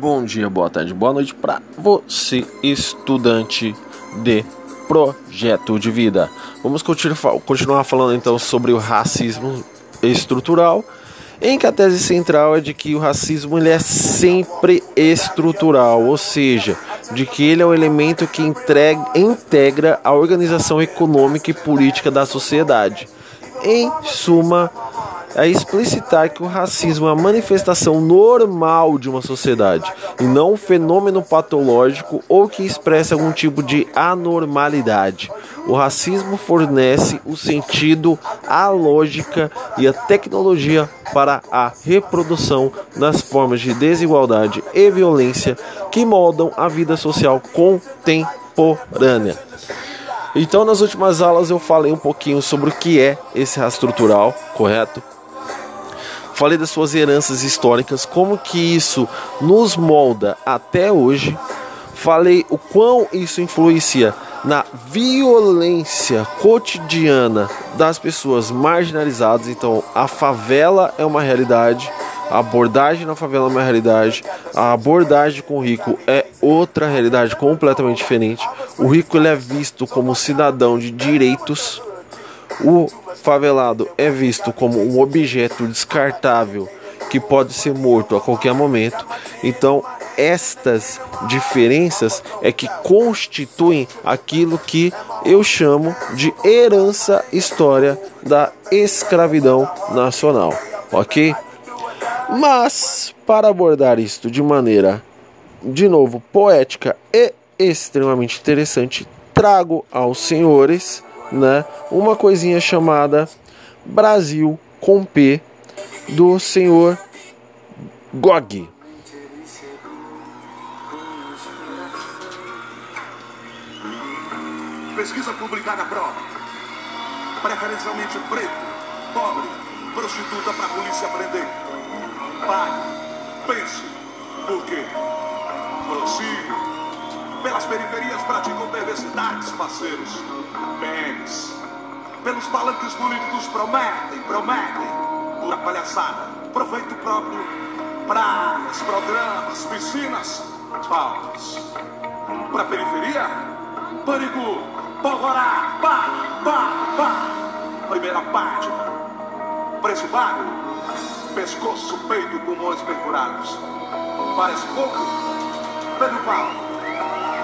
Bom dia, boa tarde, boa noite para você, estudante de projeto de vida. Vamos continuar falando então sobre o racismo estrutural, em que a tese central é de que o racismo ele é sempre estrutural, ou seja, de que ele é o elemento que entrega, integra a organização econômica e política da sociedade. Em suma, é explicitar que o racismo é a manifestação normal de uma sociedade e não um fenômeno patológico ou que expressa algum tipo de anormalidade. O racismo fornece o sentido, a lógica e a tecnologia para a reprodução das formas de desigualdade e violência que moldam a vida social contemporânea. Então, nas últimas aulas eu falei um pouquinho sobre o que é esse estrutural, correto? Falei das suas heranças históricas, como que isso nos molda até hoje. Falei o quão isso influencia na violência cotidiana das pessoas marginalizadas. Então, a favela é uma realidade, a abordagem na favela é uma realidade, a abordagem com o rico é outra realidade completamente diferente. O rico ele é visto como cidadão de direitos o favelado é visto como um objeto descartável que pode ser morto a qualquer momento. Então, estas diferenças é que constituem aquilo que eu chamo de herança história da escravidão nacional, ok? Mas, para abordar isto de maneira, de novo, poética e extremamente interessante, trago aos senhores né, uma coisinha chamada Brasil com P do senhor Gog. Pesquisa publicada prova. Preferencialmente preto, pobre, prostituta para a polícia prender. Pai, pense. Por quê? Prossiga pelas periferias praticam perversidades, parceiros. Pênis. Pelos palanques políticos prometem, prometem. Pura palhaçada. Proveito próprio. Praias, programas, piscinas, palcos. Pra periferia, pânico, polvorá, pá, pá, pá. Primeira página. Preço pago. Pescoço, peito, pulmões perfurados. Parece pouco? Pedro Paulo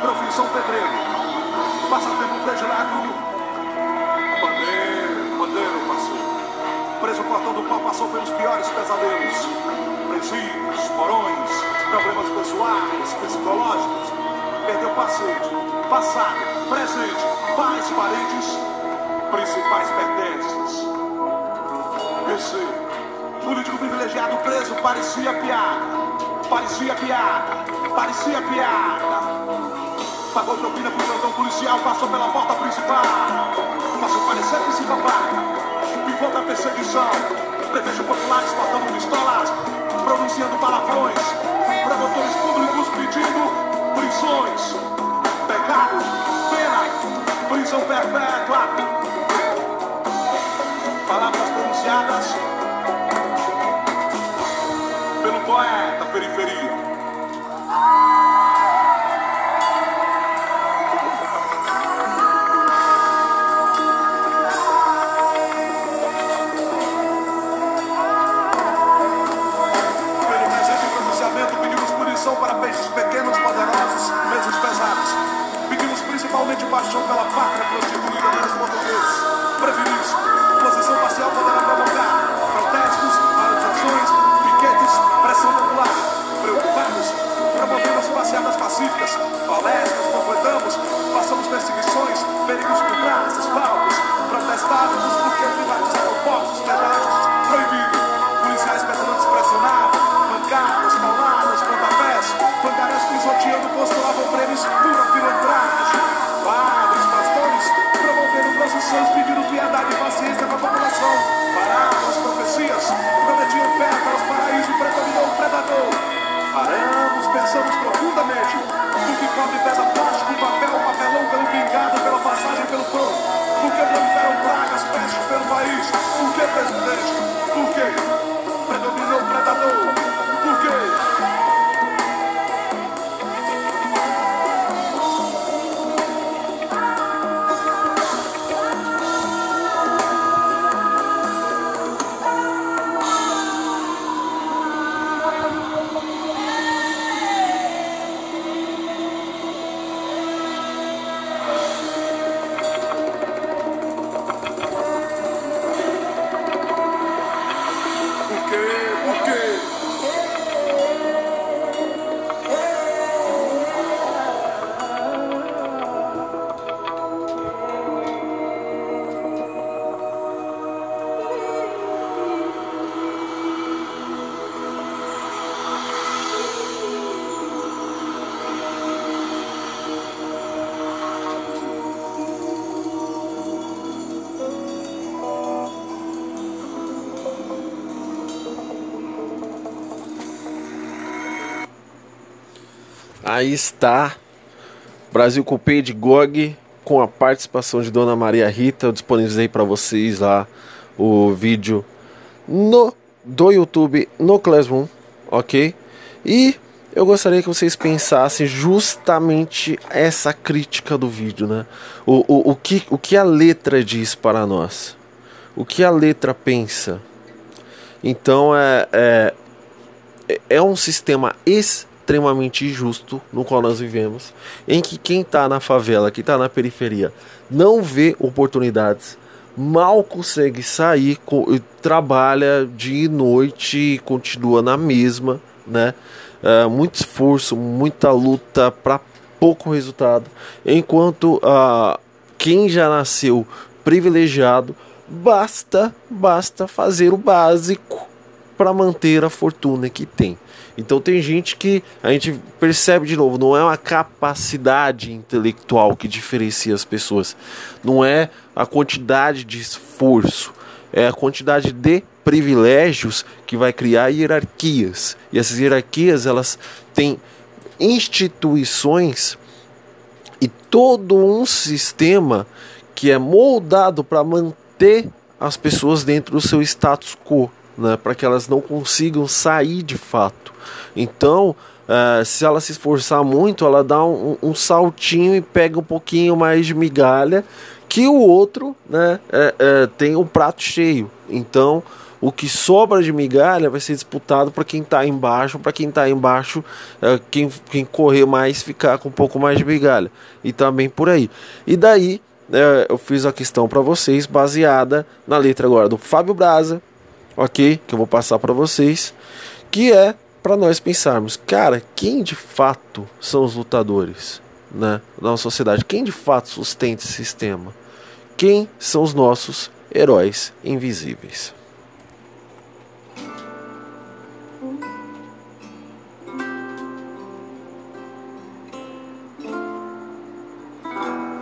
profissão pedreiro, passatempo predileto, bandeiro, bandeiro, parceiro. Preso portão do pau passou pelos piores pesadelos, presídios, porões, problemas pessoais, psicológicos. Perdeu paciente, passado, presente, pais, parentes, principais pertences. PC, político privilegiado preso parecia piada, parecia piada, parecia piada. Pagou propina pro plantão policial, passou pela porta principal. Passou parecer que se papai. Pivô da perseguição. Prefeitos populares portando pistolas, pronunciando palavrões. Promotores públicos pedindo prisões. Pecado, pena, prisão perpétua. Palavras pronunciadas pelo poeta periferia. País? Por que, presidente? Por quê? Aí está Brasil Coupé de GOG com a participação de Dona Maria Rita. Eu disponibilizei para vocês lá o vídeo no do YouTube no Classroom, ok? E eu gostaria que vocês pensassem justamente essa crítica do vídeo, né? O, o, o, que, o que a letra diz para nós? O que a letra pensa? Então é, é, é um sistema extremamente injusto no qual nós vivemos, em que quem está na favela, quem está na periferia, não vê oportunidades, mal consegue sair, trabalha dia e noite e continua na mesma, né? É, muito esforço, muita luta para pouco resultado, enquanto uh, quem já nasceu privilegiado basta basta fazer o básico para manter a fortuna que tem. Então tem gente que a gente percebe de novo, não é uma capacidade intelectual que diferencia as pessoas, não é a quantidade de esforço, é a quantidade de privilégios que vai criar hierarquias. E essas hierarquias elas têm instituições e todo um sistema que é moldado para manter as pessoas dentro do seu status quo, né, para que elas não consigam sair de fato. Então, uh, se ela se esforçar muito, ela dá um, um, saltinho e pega um pouquinho mais de migalha, que o outro né, é, é, tem um prato cheio. Então, o que sobra de migalha vai ser disputado para quem está embaixo, para quem está embaixo, é, quem, quem correr mais ficar com um pouco mais de migalha. E também por aí. E daí é, eu fiz a questão para vocês baseada na letra agora do Fábio Braza, ok? Que eu vou passar para vocês, que é para nós pensarmos, cara, quem de fato são os lutadores, né, da nossa sociedade? Quem de fato sustenta esse sistema? Quem são os nossos heróis invisíveis?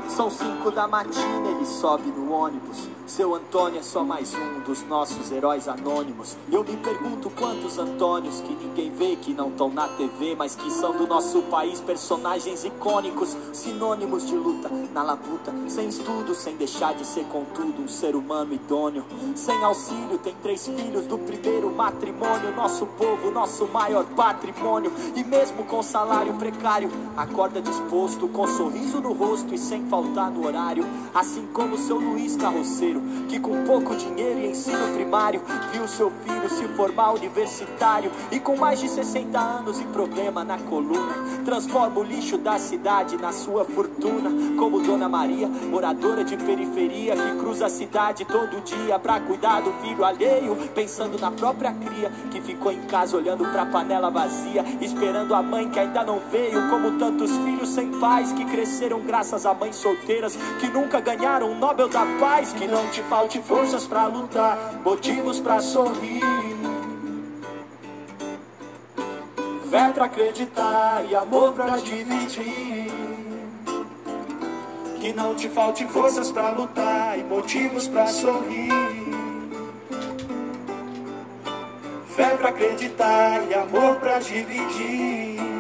São cinco da matina, ele sobe no ônibus. Seu Antônio é só mais um dos nossos heróis anônimos. Eu me pergunto quantos Antônios que ninguém vê, que não estão na TV, mas que são do nosso país, personagens icônicos, sinônimos de luta na labuta, sem estudo, sem deixar de ser contudo um ser humano idôneo. Sem auxílio, tem três filhos do primeiro matrimônio. Nosso povo, nosso maior patrimônio. E mesmo com salário precário, acorda disposto, com sorriso no rosto e sem faltar no horário. Assim como seu Luiz Carroceiro que com pouco dinheiro e ensino primário viu seu filho se formar universitário e com mais de 60 anos e problema na coluna transforma o lixo da cidade na sua fortuna, como Dona Maria, moradora de periferia que cruza a cidade todo dia pra cuidar do filho alheio, pensando na própria cria que ficou em casa olhando pra panela vazia, esperando a mãe que ainda não veio, como tantos filhos sem pais que cresceram graças a mães solteiras que nunca ganharam o Nobel da Paz, que não te falte forças pra lutar, motivos pra sorrir. Fé pra acreditar e amor pra dividir. Que não te falte forças pra lutar e motivos pra sorrir. Fé pra acreditar e amor pra dividir.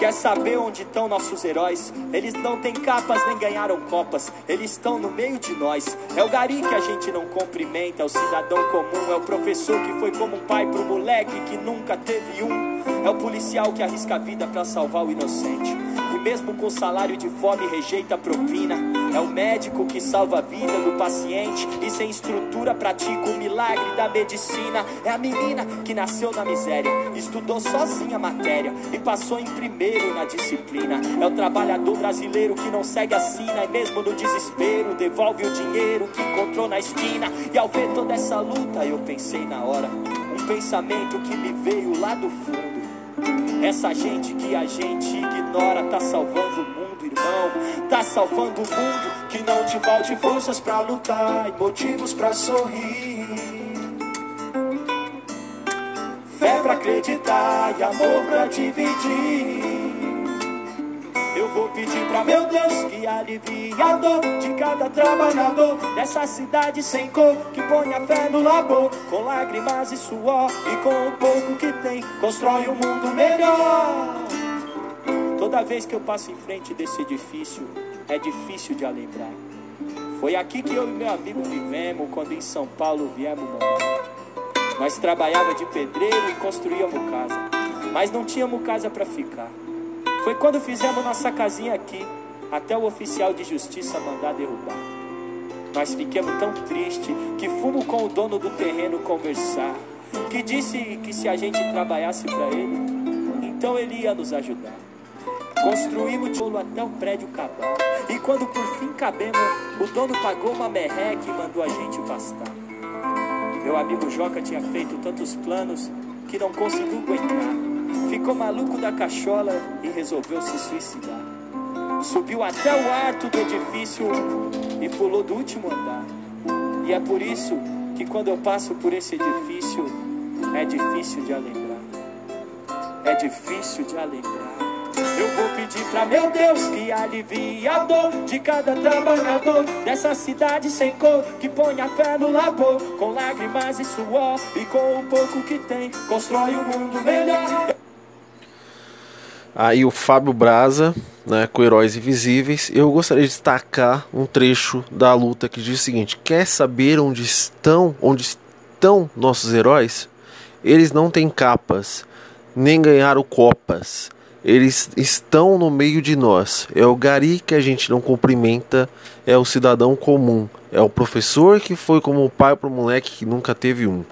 Quer saber onde estão nossos heróis? Eles não têm capas nem ganharam copas, eles estão no meio de nós. É o gari que a gente não cumprimenta, é o cidadão comum, é o professor que foi como um pai pro moleque que nunca teve um. É o policial que arrisca a vida para salvar o inocente. Mesmo com salário de fome rejeita a propina. É o médico que salva a vida do paciente e sem estrutura pratica o milagre da medicina. É a menina que nasceu na miséria, estudou sozinha a matéria e passou em primeiro na disciplina. É o trabalhador brasileiro que não segue a sina e mesmo no desespero devolve o dinheiro que encontrou na esquina. E ao ver toda essa luta, eu pensei na hora, um pensamento que me veio lá do fundo. Essa gente que a gente ignora tá salvando o mundo, irmão. Tá salvando o mundo. Que não te falte forças pra lutar e motivos pra sorrir. Fé pra acreditar e amor pra dividir. Vou pedir pra meu Deus que alivie a dor de cada trabalhador dessa cidade sem cor, que ponha fé no labor, com lágrimas e suor e com o pouco que tem, constrói um mundo melhor. Toda vez que eu passo em frente desse edifício, é difícil de lembrar. Foi aqui que eu e meu amigo vivemos quando em São Paulo viemos morar. Nós trabalhava de pedreiro e construíamos casa, mas não tínhamos casa para ficar. Foi quando fizemos nossa casinha aqui, até o oficial de justiça mandar derrubar. Nós ficamos tão tristes que fomos com o dono do terreno conversar, que disse que se a gente trabalhasse para ele, então ele ia nos ajudar. Construímos tijolo até o prédio acabar. E quando por fim cabemos, o dono pagou uma merreca e mandou a gente pastar. Meu amigo Joca tinha feito tantos planos que não conseguiu aguentar. Ficou maluco da cachola e resolveu se suicidar. Subiu até o alto do edifício e pulou do último andar. E é por isso que quando eu passo por esse edifício, é difícil de lembrar. É difícil de lembrar. Eu vou pedir pra meu Deus que alivie a dor de cada trabalhador dessa cidade sem cor, que ponha fé no labor, com lágrimas e suor e com o pouco que tem, constrói um mundo melhor. Aí o Fábio Braza, né, com Heróis Invisíveis. Eu gostaria de destacar um trecho da luta que diz o seguinte: Quer saber onde estão, onde estão nossos heróis? Eles não têm capas, nem ganharam copas. Eles estão no meio de nós. É o gari que a gente não cumprimenta, é o cidadão comum, é o professor que foi como pai para o moleque que nunca teve um.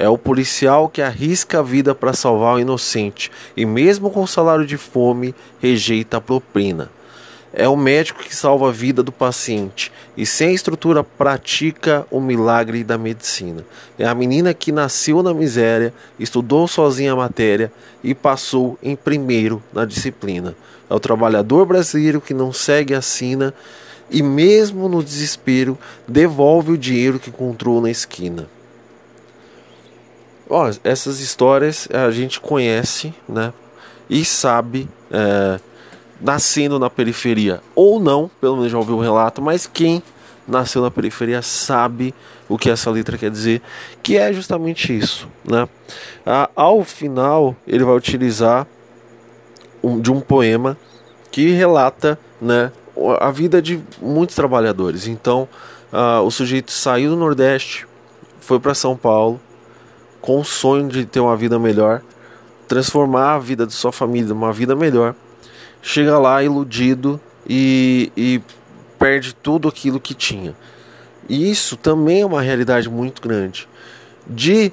É o policial que arrisca a vida para salvar o inocente e, mesmo com salário de fome, rejeita a propina. É o médico que salva a vida do paciente e, sem estrutura, pratica o milagre da medicina. É a menina que nasceu na miséria, estudou sozinha a matéria e passou em primeiro na disciplina. É o trabalhador brasileiro que não segue a sina e, mesmo no desespero, devolve o dinheiro que encontrou na esquina. Ó, essas histórias a gente conhece, né? E sabe, é, nascendo na periferia ou não, pelo menos já ouviu o relato, mas quem nasceu na periferia sabe o que essa letra quer dizer, que é justamente isso, né? Ah, ao final, ele vai utilizar um, de um poema que relata, né, a vida de muitos trabalhadores. Então, ah, o sujeito saiu do Nordeste, foi para São Paulo, com o sonho de ter uma vida melhor, transformar a vida de sua família numa vida melhor, chega lá iludido e, e perde tudo aquilo que tinha. E isso também é uma realidade muito grande. De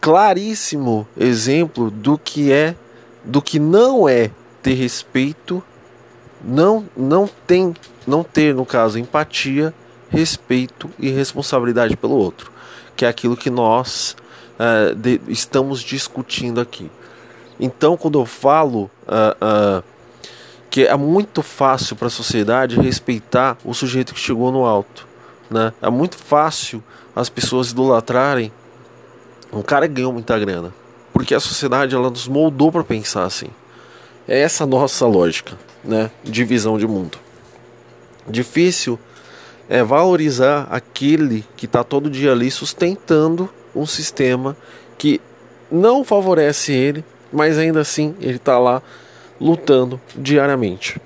claríssimo exemplo do que é, do que não é ter respeito, não não tem, não ter no caso empatia, respeito e responsabilidade pelo outro que é aquilo que nós uh, de, estamos discutindo aqui. Então, quando eu falo uh, uh, que é muito fácil para a sociedade respeitar o sujeito que chegou no alto, né? é muito fácil as pessoas idolatrarem um cara que ganhou muita grana, porque a sociedade ela nos moldou para pensar assim. É essa nossa lógica, né, de visão de mundo. Difícil é valorizar aquele que está todo dia ali sustentando um sistema que não favorece ele, mas ainda assim ele está lá lutando diariamente.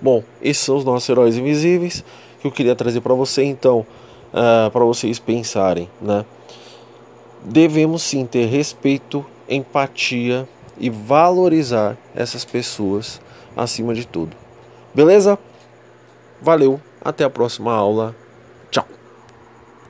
Bom, esses são os nossos heróis invisíveis que eu queria trazer para você, então, uh, para vocês pensarem, né? Devemos sim ter respeito, empatia e valorizar essas pessoas acima de tudo. Beleza? Valeu! Até a próxima aula.